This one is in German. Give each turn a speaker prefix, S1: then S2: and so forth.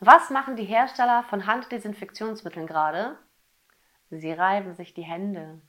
S1: Was machen die Hersteller von Handdesinfektionsmitteln gerade? Sie reiben sich die Hände.